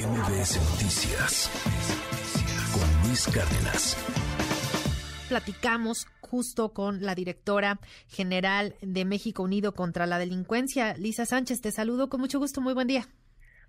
MBS Noticias con Luis Cárdenas. Platicamos justo con la directora general de México Unido contra la Delincuencia, Lisa Sánchez. Te saludo con mucho gusto. Muy buen día.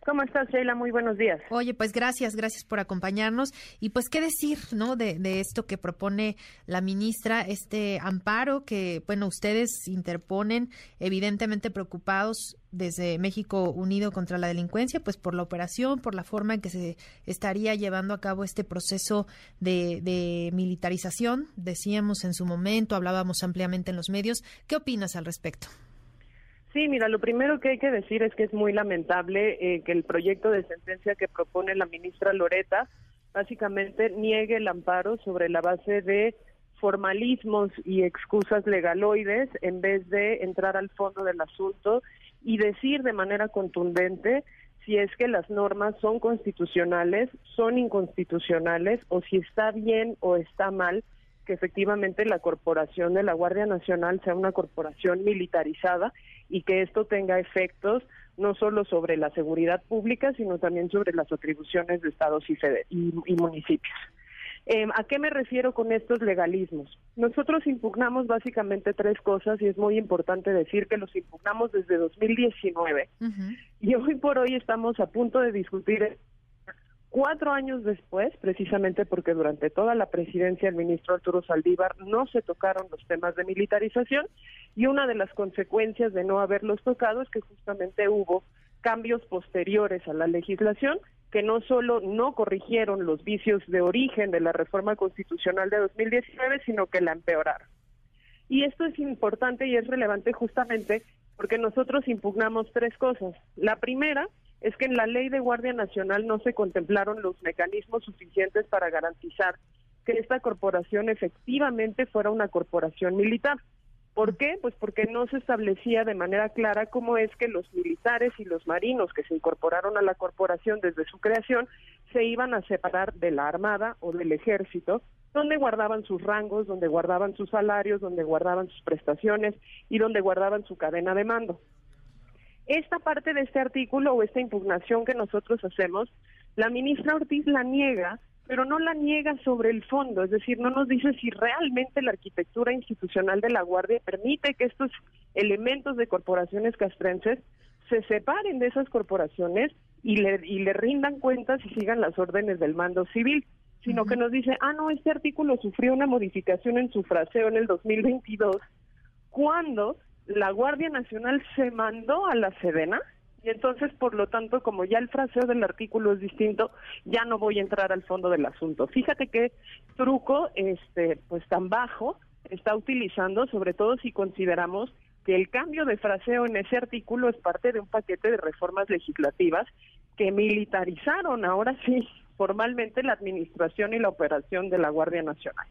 ¿Cómo estás, Sheila? Muy buenos días. Oye, pues gracias, gracias por acompañarnos. Y pues, ¿qué decir, no, de, de, esto que propone la ministra, este amparo que, bueno, ustedes interponen, evidentemente preocupados desde México Unido contra la Delincuencia, pues por la operación, por la forma en que se estaría llevando a cabo este proceso de, de militarización, decíamos en su momento, hablábamos ampliamente en los medios. ¿Qué opinas al respecto? Sí, mira, lo primero que hay que decir es que es muy lamentable eh, que el proyecto de sentencia que propone la ministra Loreta básicamente niegue el amparo sobre la base de formalismos y excusas legaloides en vez de entrar al fondo del asunto y decir de manera contundente si es que las normas son constitucionales, son inconstitucionales o si está bien o está mal que efectivamente la corporación de la Guardia Nacional sea una corporación militarizada y que esto tenga efectos no solo sobre la seguridad pública, sino también sobre las atribuciones de estados y, y, municipios. Eh, ¿A qué me refiero con estos legalismos? Nosotros impugnamos básicamente tres cosas y es muy importante decir que los impugnamos desde 2019 y hoy por hoy estamos a punto de discutir Cuatro años después, precisamente porque durante toda la presidencia del ministro Arturo Saldívar no se tocaron los temas de militarización y una de las consecuencias de no haberlos tocado es que justamente hubo cambios posteriores a la legislación que no solo no corrigieron los vicios de origen de la reforma constitucional de 2019, sino que la empeoraron. Y esto es importante y es relevante justamente porque nosotros impugnamos tres cosas. La primera es que en la ley de Guardia Nacional no se contemplaron los mecanismos suficientes para garantizar que esta corporación efectivamente fuera una corporación militar. ¿Por qué? Pues porque no se establecía de manera clara cómo es que los militares y los marinos que se incorporaron a la corporación desde su creación se iban a separar de la Armada o del Ejército, donde guardaban sus rangos, donde guardaban sus salarios, donde guardaban sus prestaciones y donde guardaban su cadena de mando. Esta parte de este artículo o esta impugnación que nosotros hacemos, la ministra Ortiz la niega, pero no la niega sobre el fondo, es decir, no nos dice si realmente la arquitectura institucional de la Guardia permite que estos elementos de corporaciones castrenses se separen de esas corporaciones y le, y le rindan cuentas y sigan las órdenes del mando civil, sino que nos dice, ah, no, este artículo sufrió una modificación en su fraseo en el 2022, cuando la Guardia Nacional se mandó a la Sedena y entonces, por lo tanto, como ya el fraseo del artículo es distinto, ya no voy a entrar al fondo del asunto. Fíjate qué truco, este, pues tan bajo está utilizando, sobre todo si consideramos que el cambio de fraseo en ese artículo es parte de un paquete de reformas legislativas que militarizaron ahora sí formalmente la administración y la operación de la Guardia Nacional.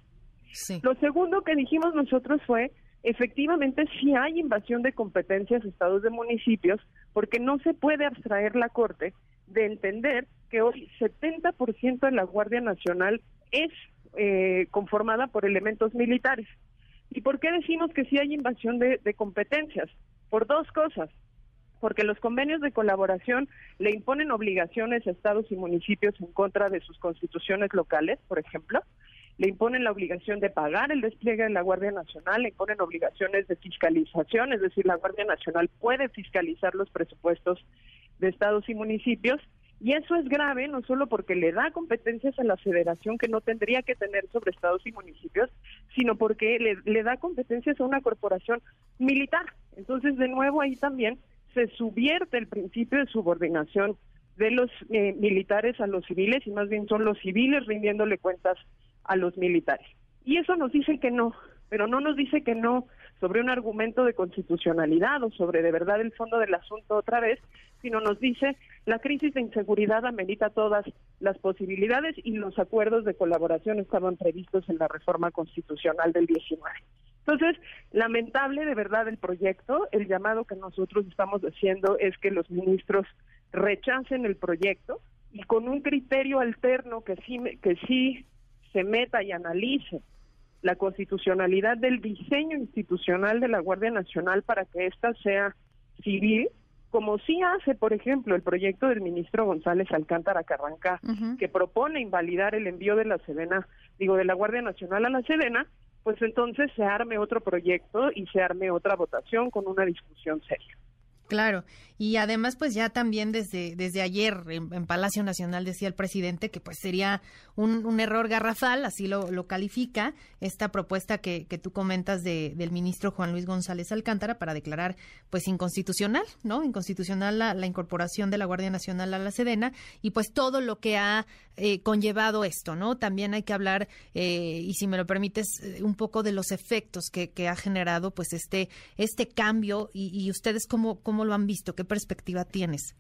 Lo segundo que dijimos nosotros fue efectivamente sí hay invasión de competencias estados de municipios porque no se puede abstraer la Corte de entender que hoy 70% de la Guardia Nacional es eh, conformada por elementos militares. ¿Y por qué decimos que sí hay invasión de, de competencias? Por dos cosas. Porque los convenios de colaboración le imponen obligaciones a estados y municipios en contra de sus constituciones locales, por ejemplo, le imponen la obligación de pagar el despliegue de la Guardia Nacional, le imponen obligaciones de fiscalización, es decir, la Guardia Nacional puede fiscalizar los presupuestos de estados y municipios, y eso es grave no solo porque le da competencias a la federación que no tendría que tener sobre estados y municipios, sino porque le, da competencias a una corporación militar. Entonces, de nuevo, ahí también se subvierte el principio de subordinación de los eh, militares a los civiles y más bien son los civiles rindiéndole cuentas a los militares. Y eso nos dice que no, pero no nos dice que no sobre un argumento de constitucionalidad o sobre de verdad el fondo del asunto otra vez, sino nos dice la crisis de inseguridad amerita todas las posibilidades y los acuerdos de colaboración estaban previstos en la reforma constitucional del 19. Entonces, lamentable de verdad el proyecto, el llamado que nosotros estamos haciendo es que los ministros rechacen el proyecto y con un criterio alterno que sí que sí se meta y analice la constitucionalidad del diseño institucional de la Guardia Nacional para que ésta sea civil como sí hace, por ejemplo, el proyecto del ministro González Alcántara Carranca, que propone invalidar el envío de la Sedena, digo, de la Guardia Nacional a la Sedena, pues entonces se arme otro proyecto y se arme otra votación con una discusión seria. Claro, y además pues ya también desde, desde ayer en, Palacio Nacional decía el presidente que pues sería un, error garrafal, así lo, lo califica, esta propuesta que, que tú comentas de, del ministro Juan Luis González Alcántara para declarar pues inconstitucional, ¿no? Inconstitucional la, la incorporación de la Guardia Nacional a la Sedena y pues todo lo que ha eh, conllevado esto, ¿no? También hay que hablar, eh, y si me lo permites, eh, un poco de los efectos que, que ha generado pues este, este cambio y, y ustedes cómo, cómo lo han visto? ¿Qué perspectiva tienes?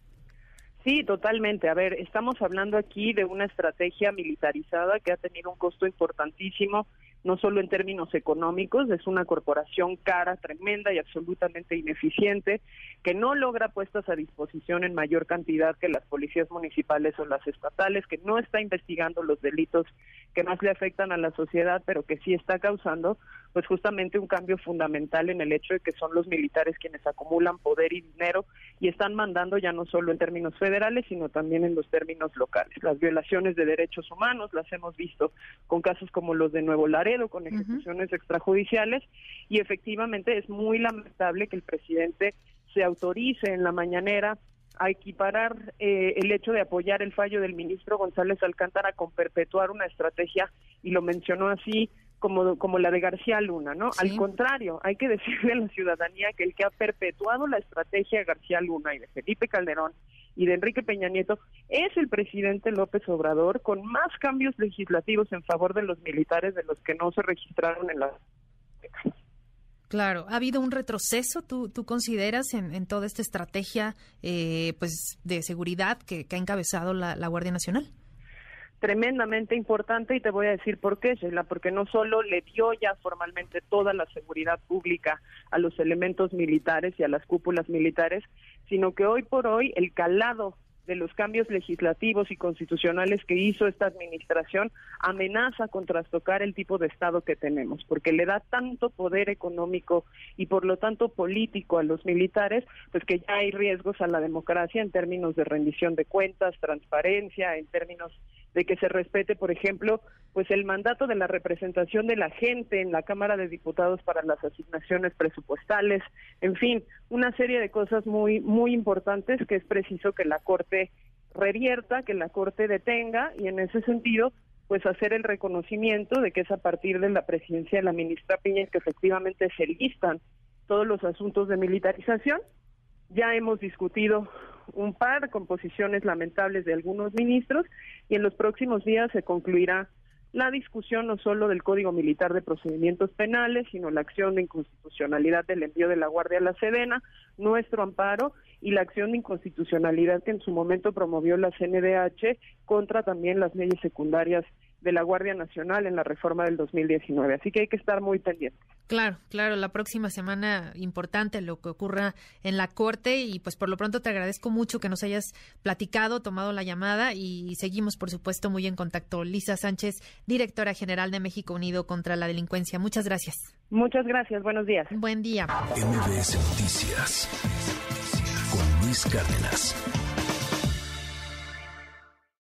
Sí, totalmente. A ver, estamos hablando aquí de una estrategia militarizada que ha tenido un costo importantísimo no solo en términos económicos, es una corporación cara, tremenda y absolutamente ineficiente, que no logra puestas a disposición en mayor cantidad que las policías municipales o las estatales, que no está investigando los delitos que más le afectan a la sociedad, pero que sí está causando, pues justamente un cambio fundamental en el hecho de que son los militares quienes acumulan poder y dinero y están mandando ya no solo en términos federales, sino también en los términos locales. Las violaciones de derechos humanos las hemos visto con casos como los de Nuevo Laredo, con ejecuciones extrajudiciales y efectivamente es muy lamentable que el presidente se autorice en la mañanera a equiparar eh, el hecho de apoyar el fallo del ministro González Alcántara con perpetuar una estrategia, y lo mencionó así, como, como la de García Luna, ¿no? Al contrario, hay que decirle a la ciudadanía que el que ha perpetuado la estrategia de García Luna y de Felipe Calderón y de Enrique Peña Nieto es el presidente López Obrador con más cambios legislativos en favor de los militares de los que no se registraron en la Claro, ¿ha habido un retroceso, tú, tú consideras, en, toda esta estrategia eh, pues de seguridad que, ha encabezado la, la Guardia Nacional? Tremendamente importante y te voy a decir por qué, Sheila, porque no solo le dio ya formalmente toda la seguridad pública a los elementos militares y a las cúpulas militares, sino que hoy por hoy el calado de los cambios legislativos y constitucionales que hizo esta administración amenaza con trastocar el tipo de Estado que tenemos, porque le da tanto poder económico y por lo tanto político a los militares, pues que ya hay riesgos a la democracia en términos de rendición de cuentas, transparencia, en términos de que se respete, por ejemplo, pues el mandato de la representación de la gente en la Cámara de Diputados para las asignaciones presupuestales, en fin, una serie de cosas muy muy importantes que es preciso que la Corte revierta, que la Corte detenga y en ese sentido pues hacer el reconocimiento de que es a partir de la presidencia de la ministra Piñez que efectivamente se listan todos los asuntos de militarización. Ya hemos discutido un par con posiciones lamentables de algunos ministros y en los próximos días se concluirá la discusión no solo del Código Militar de Procedimientos Penales, sino la acción de inconstitucionalidad del envío de la Guardia a la Sedena, nuestro amparo y la acción de inconstitucionalidad que en su momento promovió la CNDH contra también las leyes secundarias de la Guardia Nacional en la reforma del 2019. Así que hay que estar muy pendientes. Claro, claro, la próxima semana importante lo que ocurra en la Corte y pues por lo pronto te agradezco mucho que nos hayas platicado, tomado la llamada y seguimos por supuesto muy en contacto. Lisa Sánchez, directora general de México Unido contra la Delincuencia. Muchas gracias. Muchas gracias, buenos días. Buen día. MBS Noticias con Luis Cárdenas.